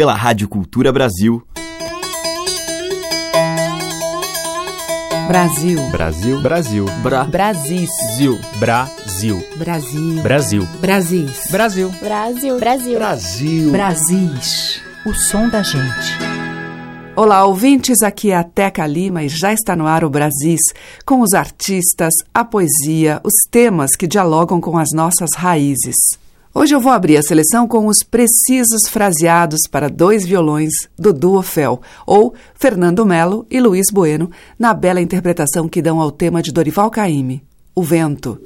pela Rádio Cultura Brasil. Brasil. Brasil. Brasil. Bra. Brasil. Brasil. Brasil. Brasil. Brasil. Brasil. Brasil. Brasil. Brasil. Brasis. O som da gente. Olá, ouvintes, aqui é a Teca Lima e já está no ar o Brasis, com os artistas, a poesia, os temas que dialogam com as nossas raízes. Hoje eu vou abrir a seleção com os precisos fraseados para dois violões do duo Fel, ou Fernando Melo e Luiz Bueno, na bela interpretação que dão ao tema de Dorival Caymmi, O Vento.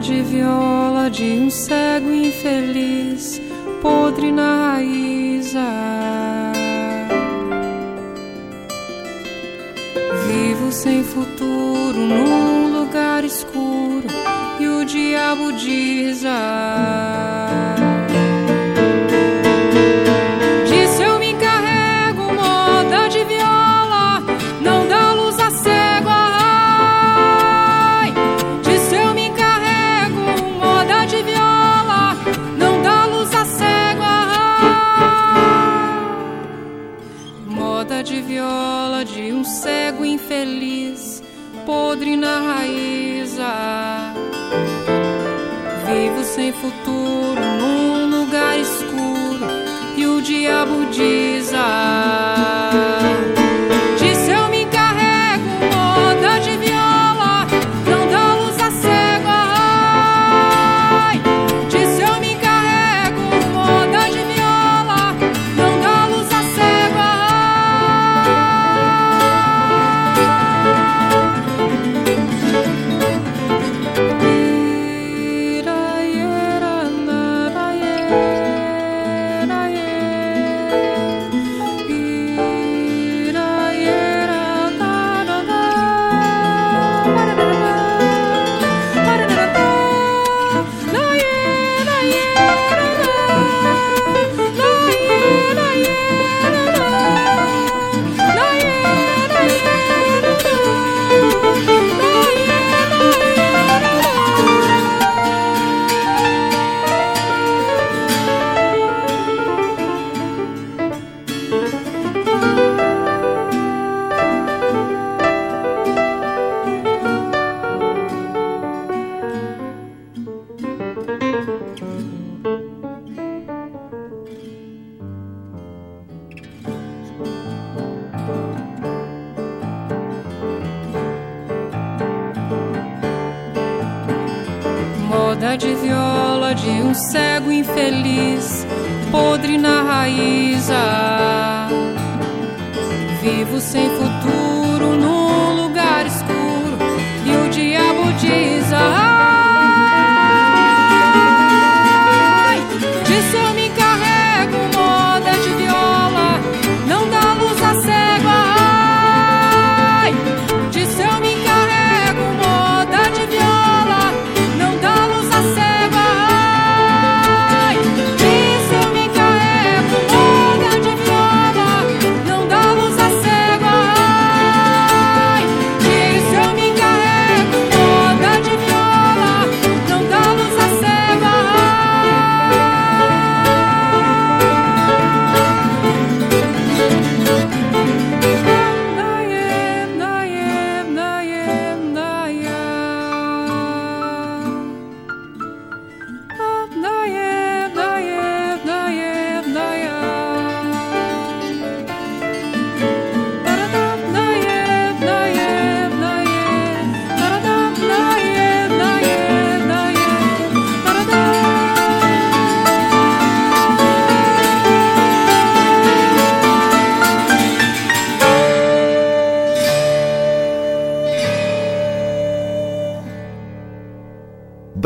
De viola de um cego infeliz, podre na raiz. Vivo sem futuro num lugar escuro e o diabo diz. Ah,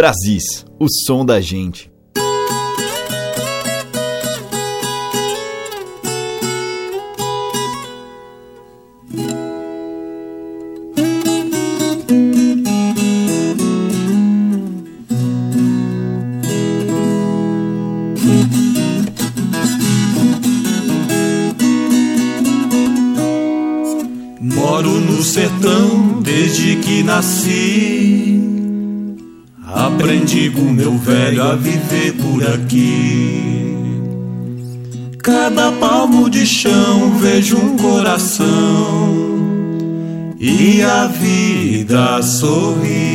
Brasis, o som da gente. Moro no sertão desde que nasci. Com meu velho a viver por aqui. Cada palmo de chão vejo um coração e a vida sorri.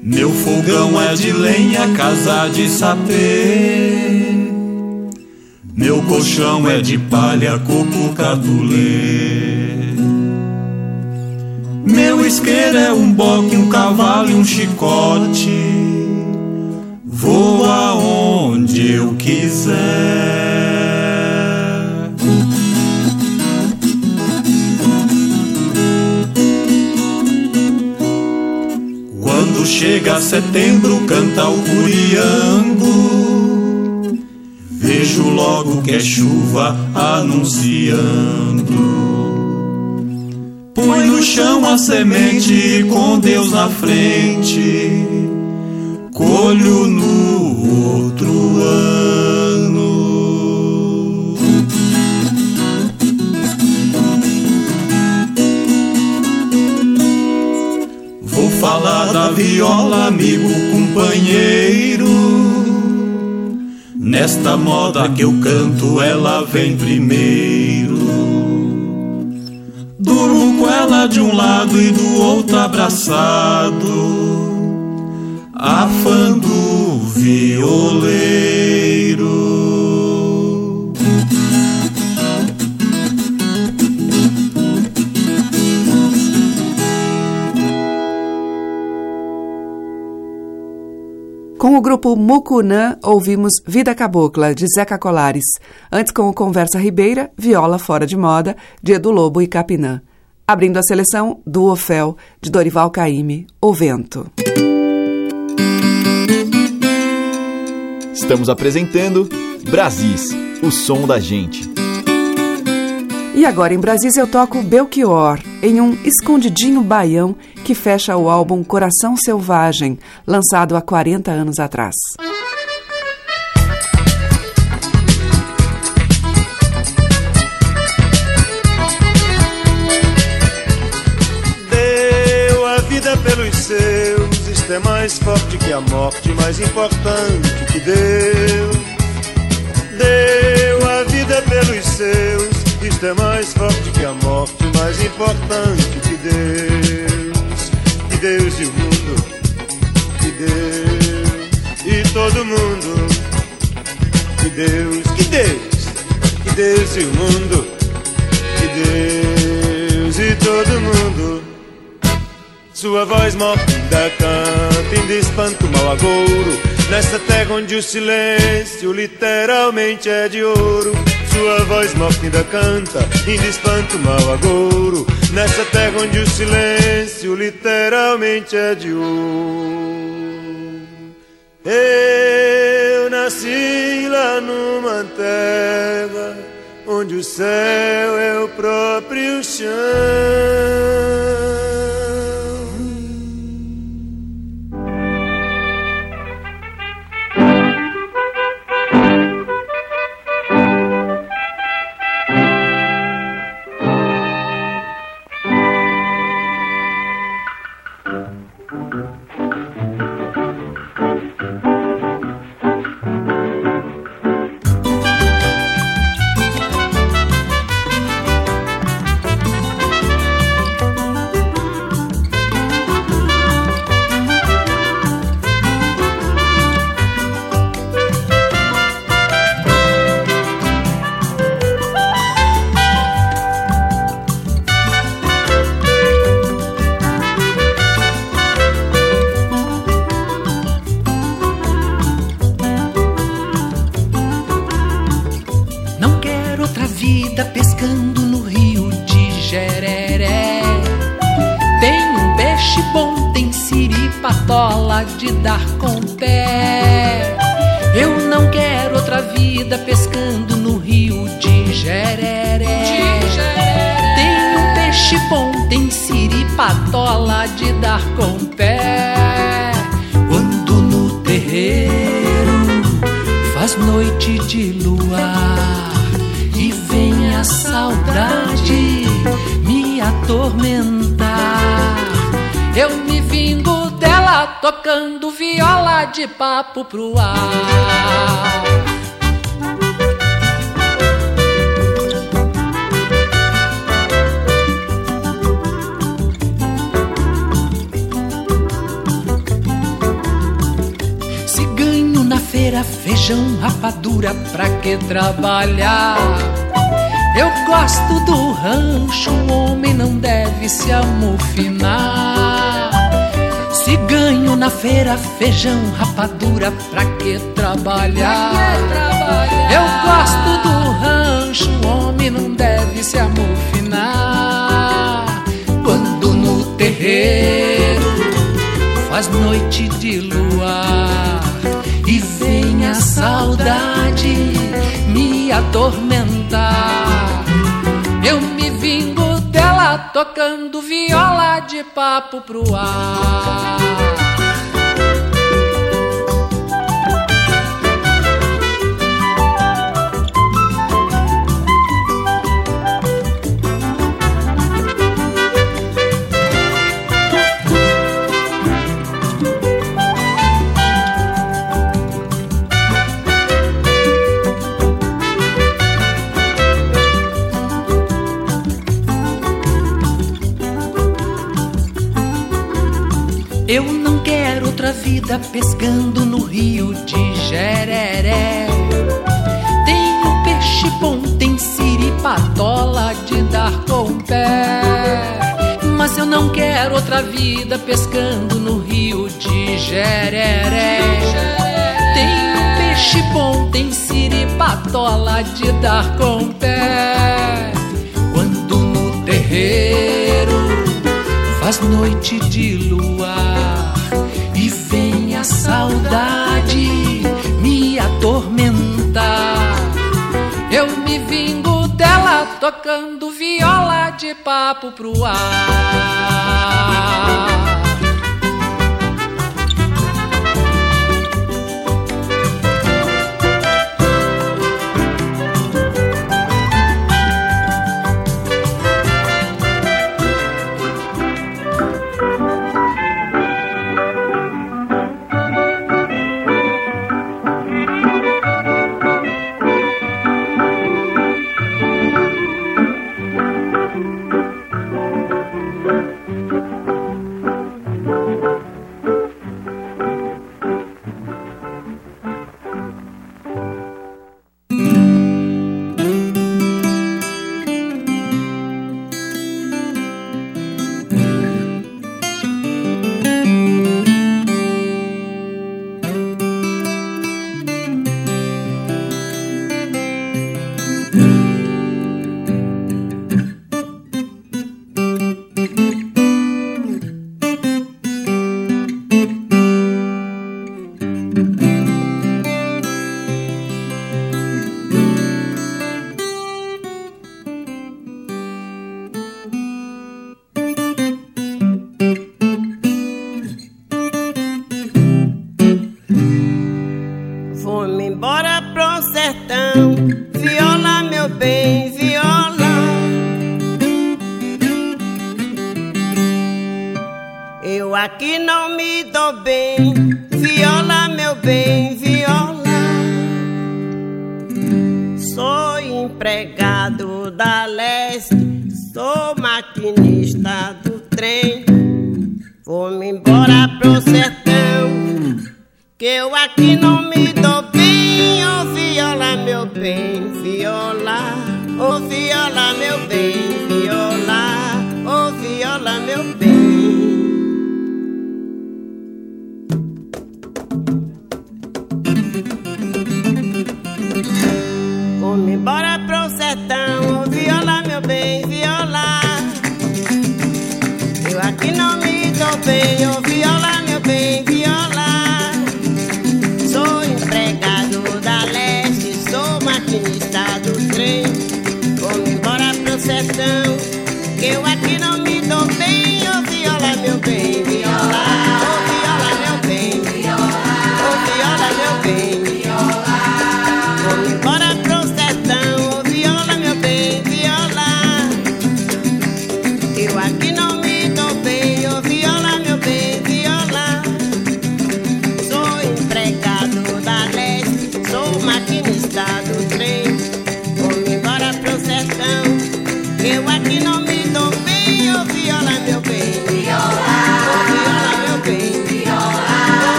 Meu fogão é de lenha, casa de sapê. Meu colchão é de palha, coco catulê. Meu isqueiro é um boque, um cavalo e um chicote. Vou aonde eu quiser. Quando chega setembro, canta o curiango. Vejo logo que é chuva anunciando. Põe no chão a semente com Deus na frente, colho no outro ano. Vou falar da viola, amigo, companheiro. Nesta moda que eu canto, ela vem primeiro. Durmo com ela de um lado e do outro abraçado, afando o violeiro. Com o grupo Mucunã, ouvimos Vida Cabocla, de Zeca Colares. Antes, com o Conversa Ribeira, Viola Fora de Moda, de Edu Lobo e Capinã. Abrindo a seleção, do Ofel, de Dorival Caymmi, O Vento. Estamos apresentando Brasis, o som da gente. E agora em Brasis eu toco Belchior, em um escondidinho baião que fecha o álbum Coração Selvagem, lançado há 40 anos atrás. Deu a vida pelos seus, isto é mais forte que a morte, mais importante que deu. Deu a vida pelos seus, isto é mais forte que a morte, mais importante que Deus. Que Deus e o mundo, que Deus e todo mundo. Que Deus, que Deus, que Deus e o mundo, que Deus e todo mundo. Sua voz morta canta, ainda espanta o mau agouro Nessa terra onde o silêncio literalmente é de ouro Sua voz morta ainda canta, ainda espanta o mau agouro. Nessa terra onde o silêncio literalmente é de ouro Eu nasci lá numa terra Onde o céu é o próprio chão de dar com o pé. Eu não quero outra vida pescando no rio de Jereré. Tem um peixe bom, tem siripatola de dar com o pé. Quando no terreiro faz noite de luar e vem a saudade me atormentar. Tocando viola de papo pro ar. Se ganho na feira feijão, rapadura, pra que trabalhar? Eu gosto do rancho, o homem não deve se amofinar. Se ganho na feira feijão, rapadura, pra que trabalhar? Eu gosto do rancho, o homem não deve se amofinar. Quando no terreiro faz noite de luar e vem a saudade me atormentar. Eu me vingo dela tocando viola de papo pro ar. Vida pescando no rio de Jereré. Tem um peixe bom, tem siripatola de dar com o pé. Mas eu não quero outra vida pescando no rio de Jereré. Tem um peixe bom, tem siripatola de dar com o pé. Quando no terreiro faz noite de luar papo pro ar.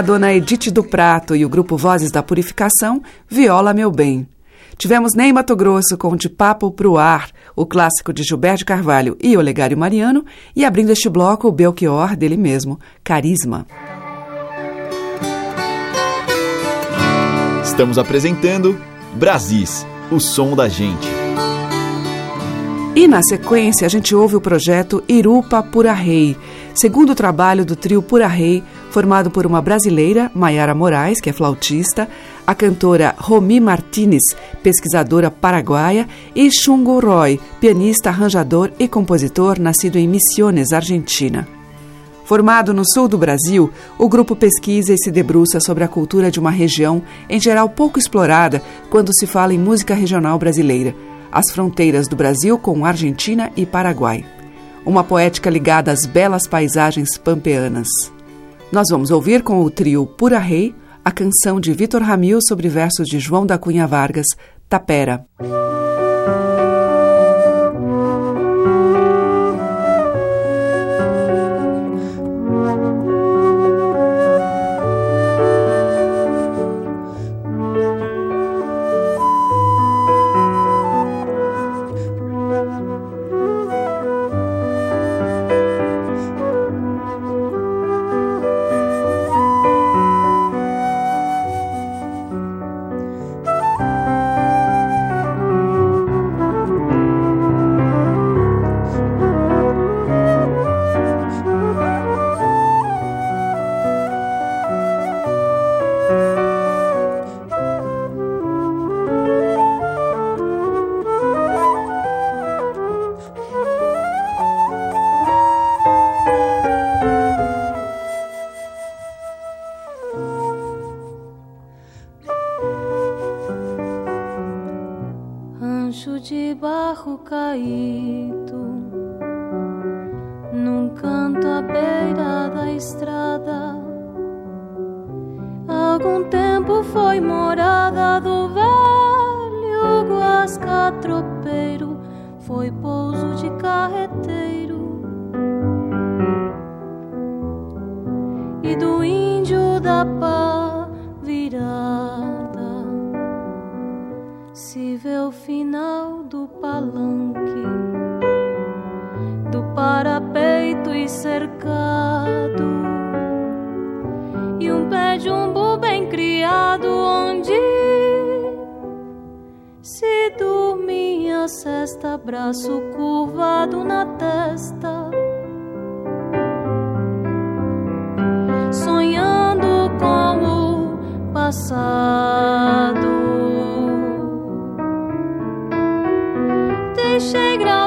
A dona Edith do Prato e o grupo Vozes da Purificação, Viola Meu Bem. Tivemos Ney Mato Grosso com De Papo Pro Ar, o clássico de Gilberto Carvalho e Olegário Mariano, e abrindo este bloco o Belchior dele mesmo, Carisma. Estamos apresentando Brasis, o som da gente. E na sequência a gente ouve o projeto Irupa Pura Rei, segundo trabalho do trio Pura Rei, formado por uma brasileira, Maiara Moraes, que é flautista, a cantora Romi Martinez, pesquisadora paraguaia, e Chungo Roy, pianista, arranjador e compositor nascido em Misiones, Argentina. Formado no sul do Brasil, o grupo pesquisa e se debruça sobre a cultura de uma região, em geral pouco explorada quando se fala em música regional brasileira, as fronteiras do Brasil com Argentina e Paraguai. Uma poética ligada às belas paisagens pampeanas. Nós vamos ouvir com o trio Pura Rei a canção de Vitor Ramil sobre versos de João da Cunha Vargas, Tapera. tropeiro foi pouso de carreteiro. E do índio da pá virada se vê o final do palanque, do parapeito e cercado. E um pé de umbu bem criado onde braço curvado na testa. Sonhando com o passado. Deixei gravado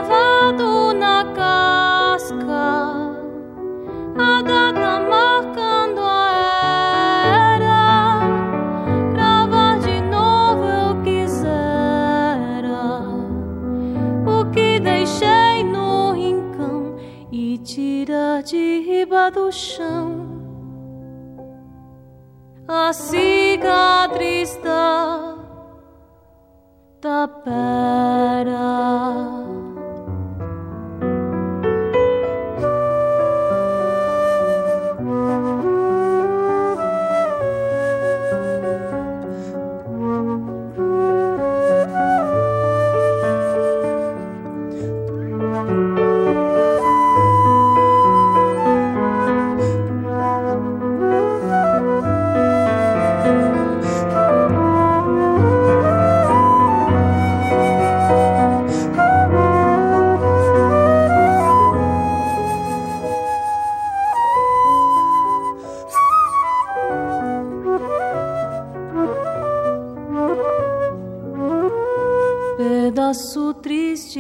riba do chão a cicatriz da tapera.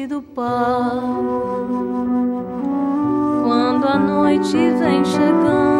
Do pago Quando a noite vem chegando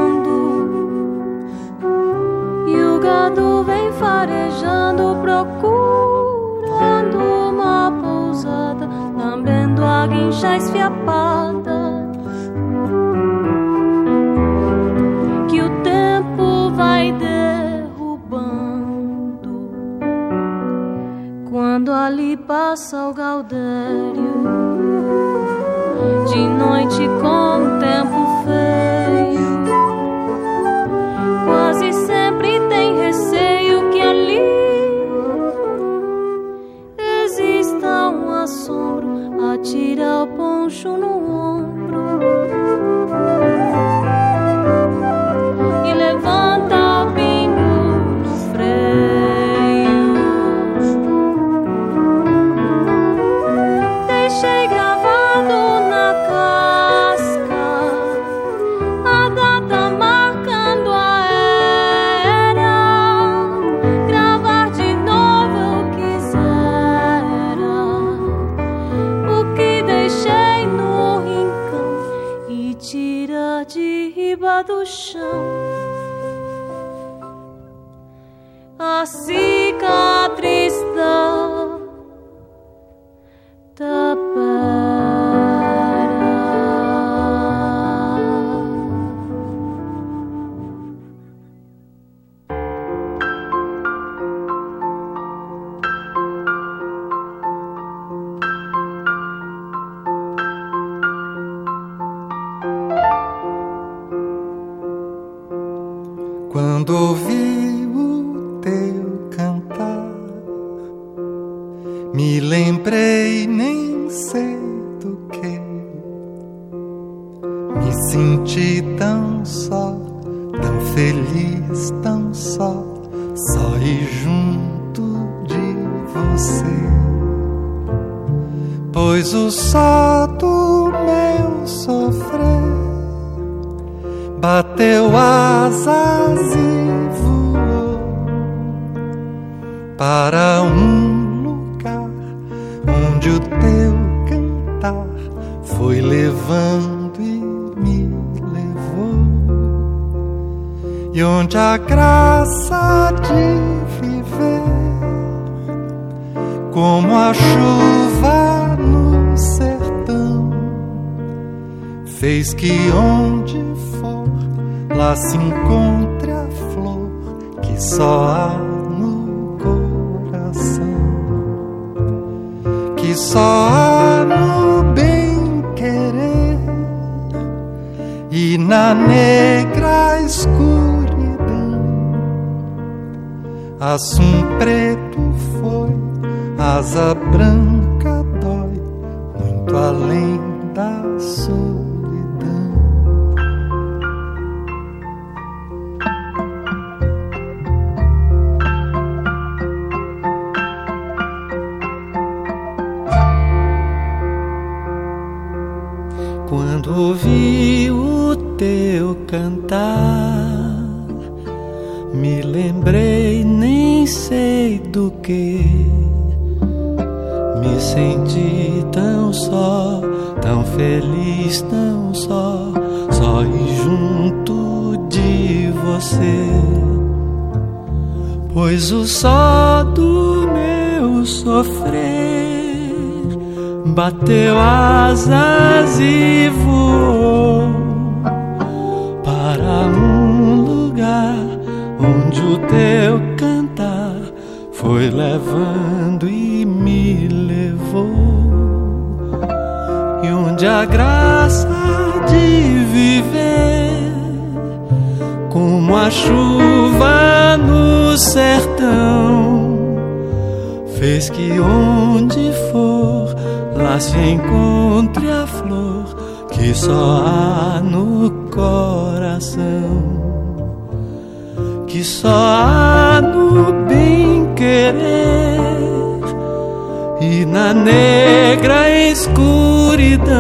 Quando ouvi Quando ouvi o teu cantar, me lembrei nem sei do que. Me senti tão só, tão feliz, tão só, só e junto de você. Pois o só do meu sofrer bateu asas e voou para um lugar onde o teu cantar foi levando e me levou. E onde a graça de viver como a chuva no sertão fez que onde se encontre a flor que só há no coração, que só há no bem querer e na negra escuridão.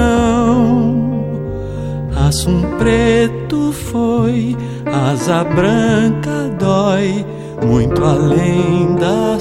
Assum preto foi, asa branca dói, muito além da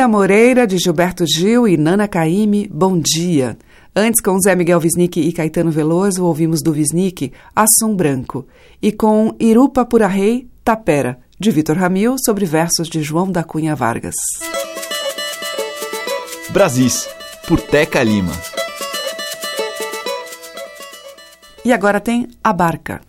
Cida Moreira, de Gilberto Gil e Nana Caymmi, Bom Dia. Antes, com Zé Miguel Wisnik e Caetano Veloso, ouvimos do Wisnik Assum Branco. E com Irupa Pura Rei, Tapera, de Vitor Ramil, sobre versos de João da Cunha Vargas. Brasis, por Teca Lima. E agora tem A Barca.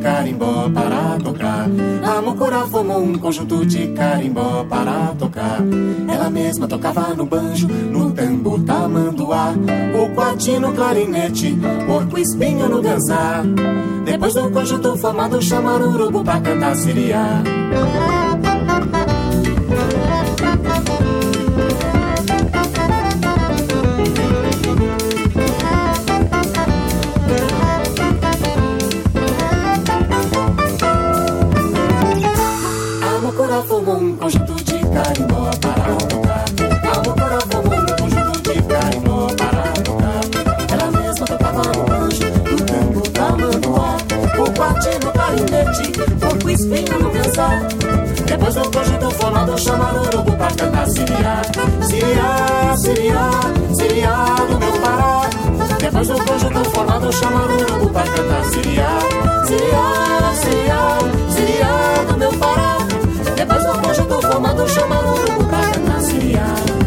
Carimbó para tocar. A Mocura formou um conjunto de carimbó para tocar. Ela mesma tocava no banjo, no tambo, tamanduá, o quati no clarinete, porco espinho no ganzá. Depois do conjunto formado, chamaram o urubu pra cantar siriá. Um conjunto de carimbó para tocar. Formou um conjunto de carimbó para tocar. Ela mesma tocava no banjo, no tambo, tamanduá, o quati no clarinete, porco espinho no ganzá. Depois do conjunto formado, chamaram o urubu pra cantar siriá. Siriá, siriá, siriá do meu Pará. Depois do conjunto formado, chamaram o urubu pra cantar siriá. Siriá, siriá, siriá bate mas o fugido fumando chama o urubu pra gananciar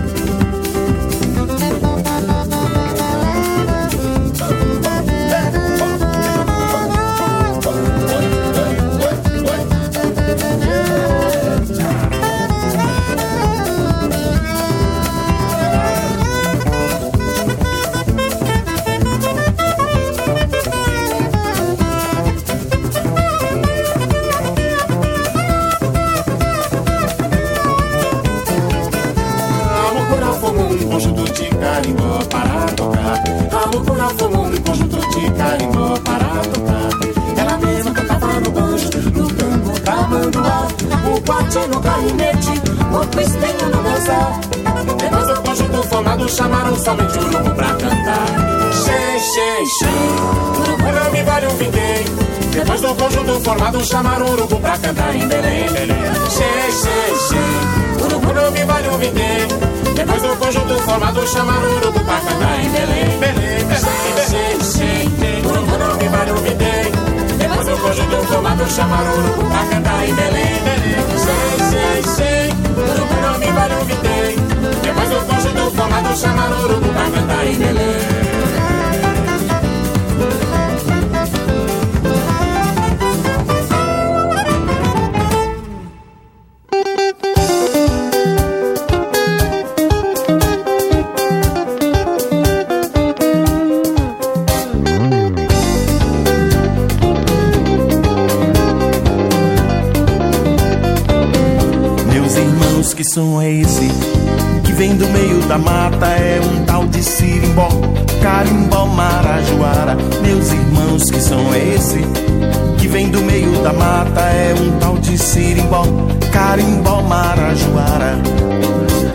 da mata, é um tal de sirimbó, carimbó, marajoara.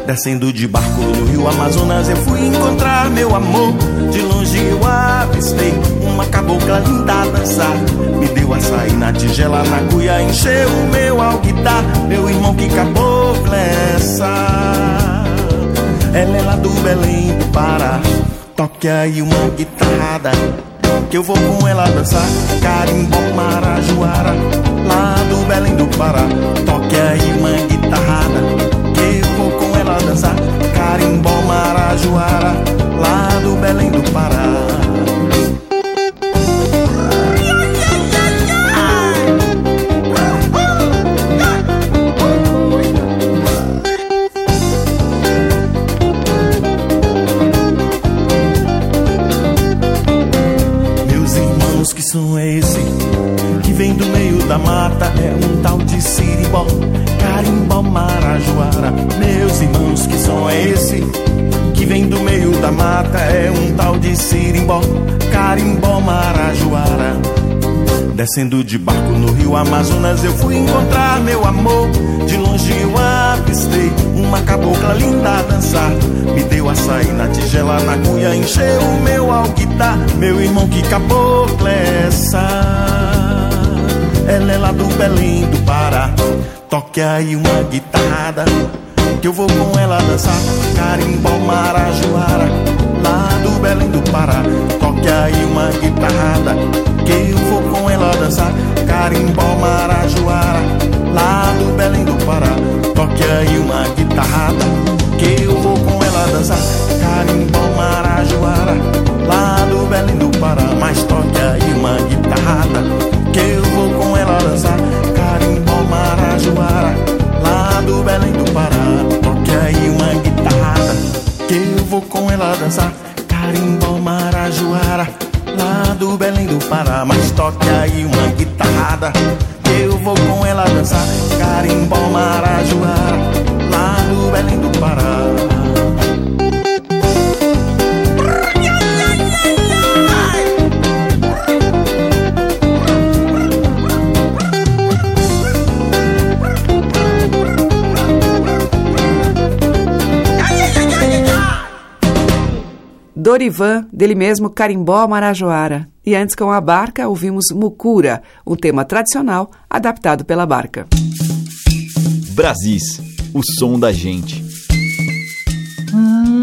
Descendo de barco no rio Amazonas, eu fui encontrar meu amor. De longe eu avistei uma cabocla linda a dançar. Me deu açaí na tigela, na cuia, encheu o meu alguidar. Meu irmão, que cabocla é essa? Ela é lá do Belém do Pará. Toque aí uma guitarrada. Que eu vou com ela dançar. Carimbó, Marajoara Lá do Belém do Pará. Toque aí uma guitarrada. Que eu vou com ela dançar. Carimbó, Marajoara Lá do Belém do Pará mata, é um tal de sirimbó, carimbó, marajoara. Meus irmãos, que som é esse? Que vem do meio da mata, é um tal de sirimbó, carimbó, marajoara. Descendo de barco no rio Amazonas, eu fui encontrar meu amor. De longe eu avistei uma cabocla linda a dançar. Me deu açaí na tigela, na cuia, encheu o meu alguidar. Meu irmão, que cabocla é essa? Ela é lá do Belém do Pará. Toque aí uma guitarrada, que eu vou com ela dançar. Carimbó, marajoara, lá do Belém do Pará. Toque aí uma guitarrada, que eu vou com ela dançar. Carimbó, marajoara, lá do Belém do Pará. Toque aí uma guitarrada, Dorivan, dele mesmo Carimbó Marajoara. E antes com a barca ouvimos Mucura, um tema tradicional adaptado pela barca. Brasis, o som da gente. Atravessei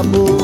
os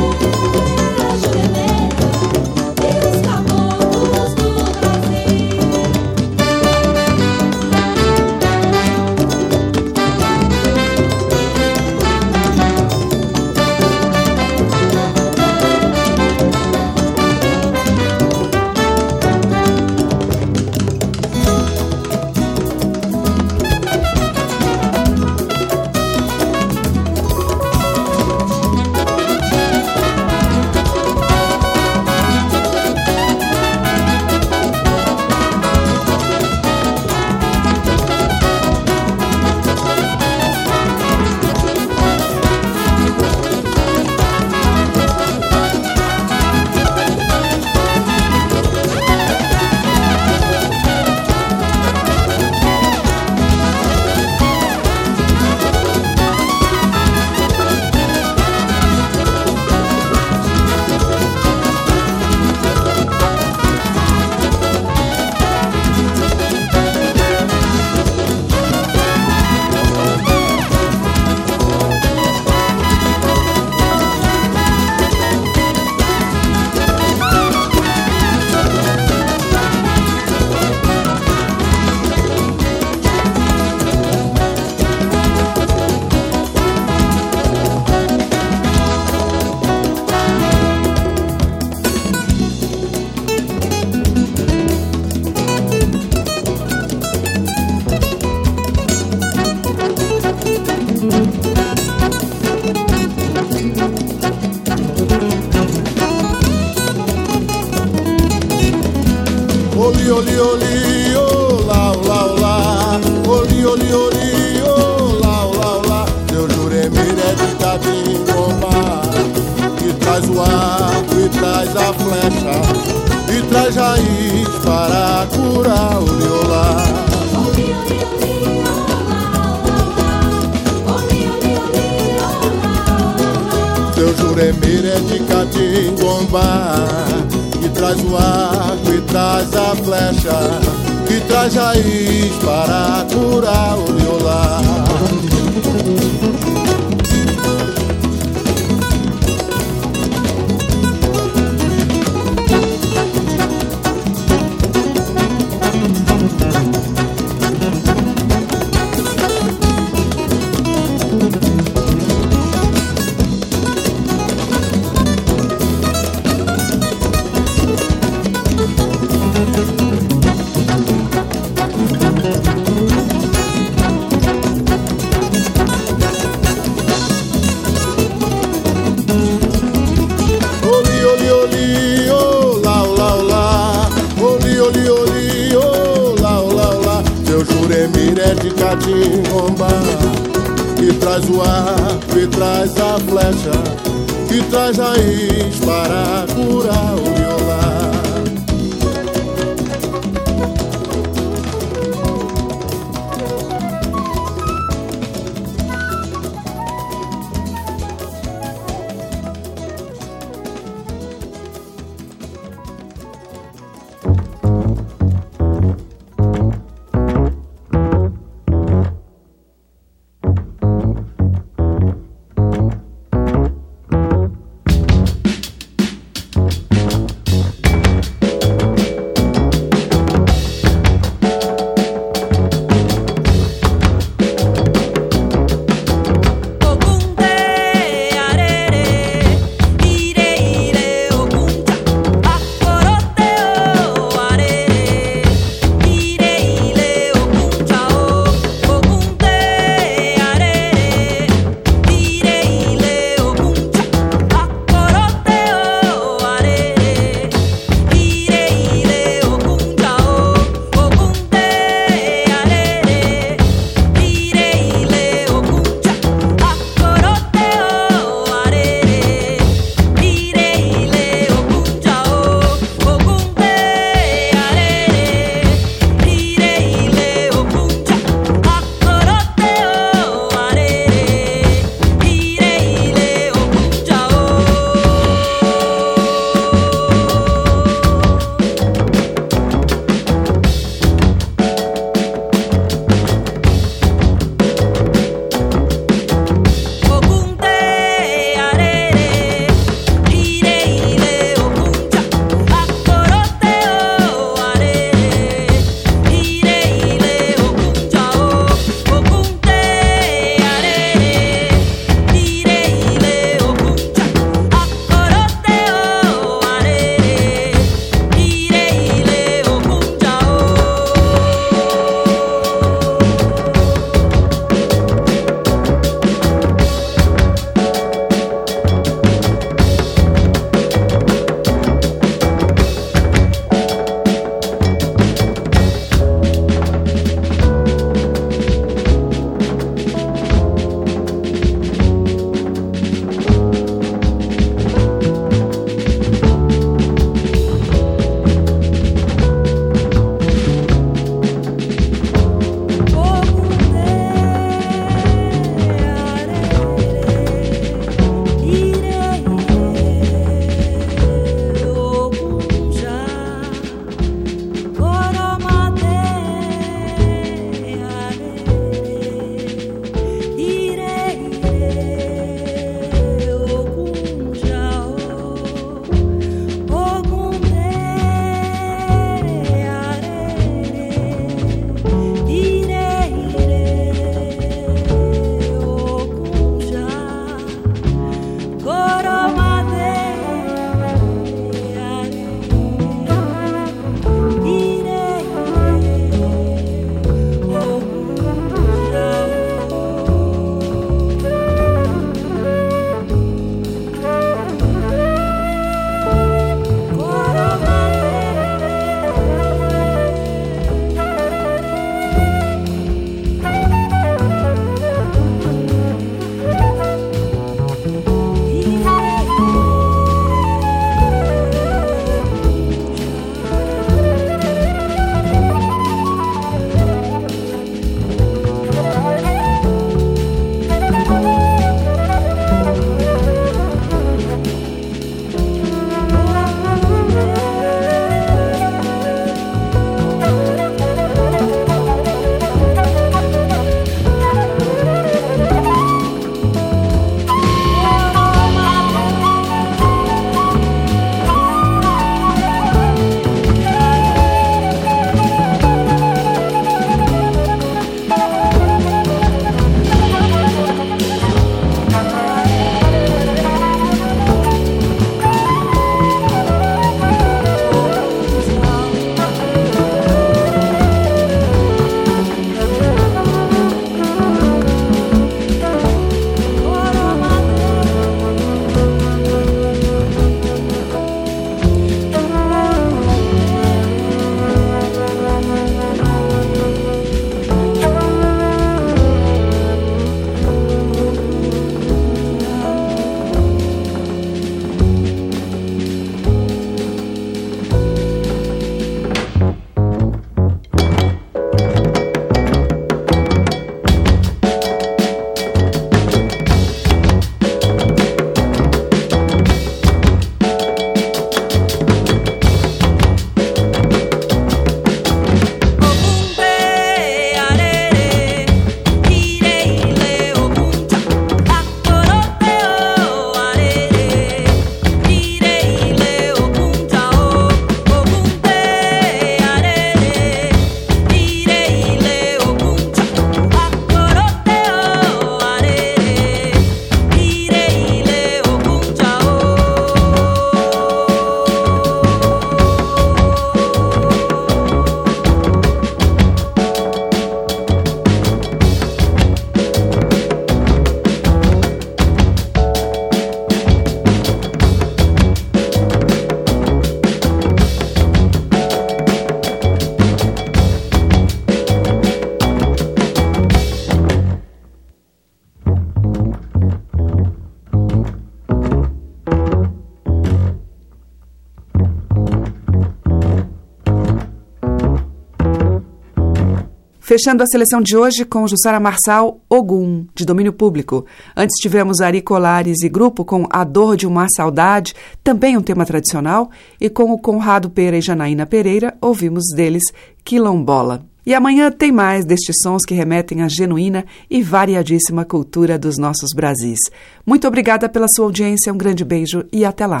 Fechando a seleção de hoje com Jussara Marçal, Ogum, de domínio público. Antes tivemos Ari Colares e grupo com A Dor de uma Saudade, também um tema tradicional, e com o Conrado Pera e Janaína Pereira, ouvimos deles Quilombola. E amanhã tem mais destes sons que remetem à genuína e variadíssima cultura dos nossos Brasis. Muito obrigada pela sua audiência, um grande beijo e até lá.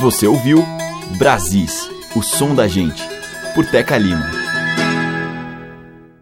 Você ouviu Brasis, o som da gente, por Teca Lima.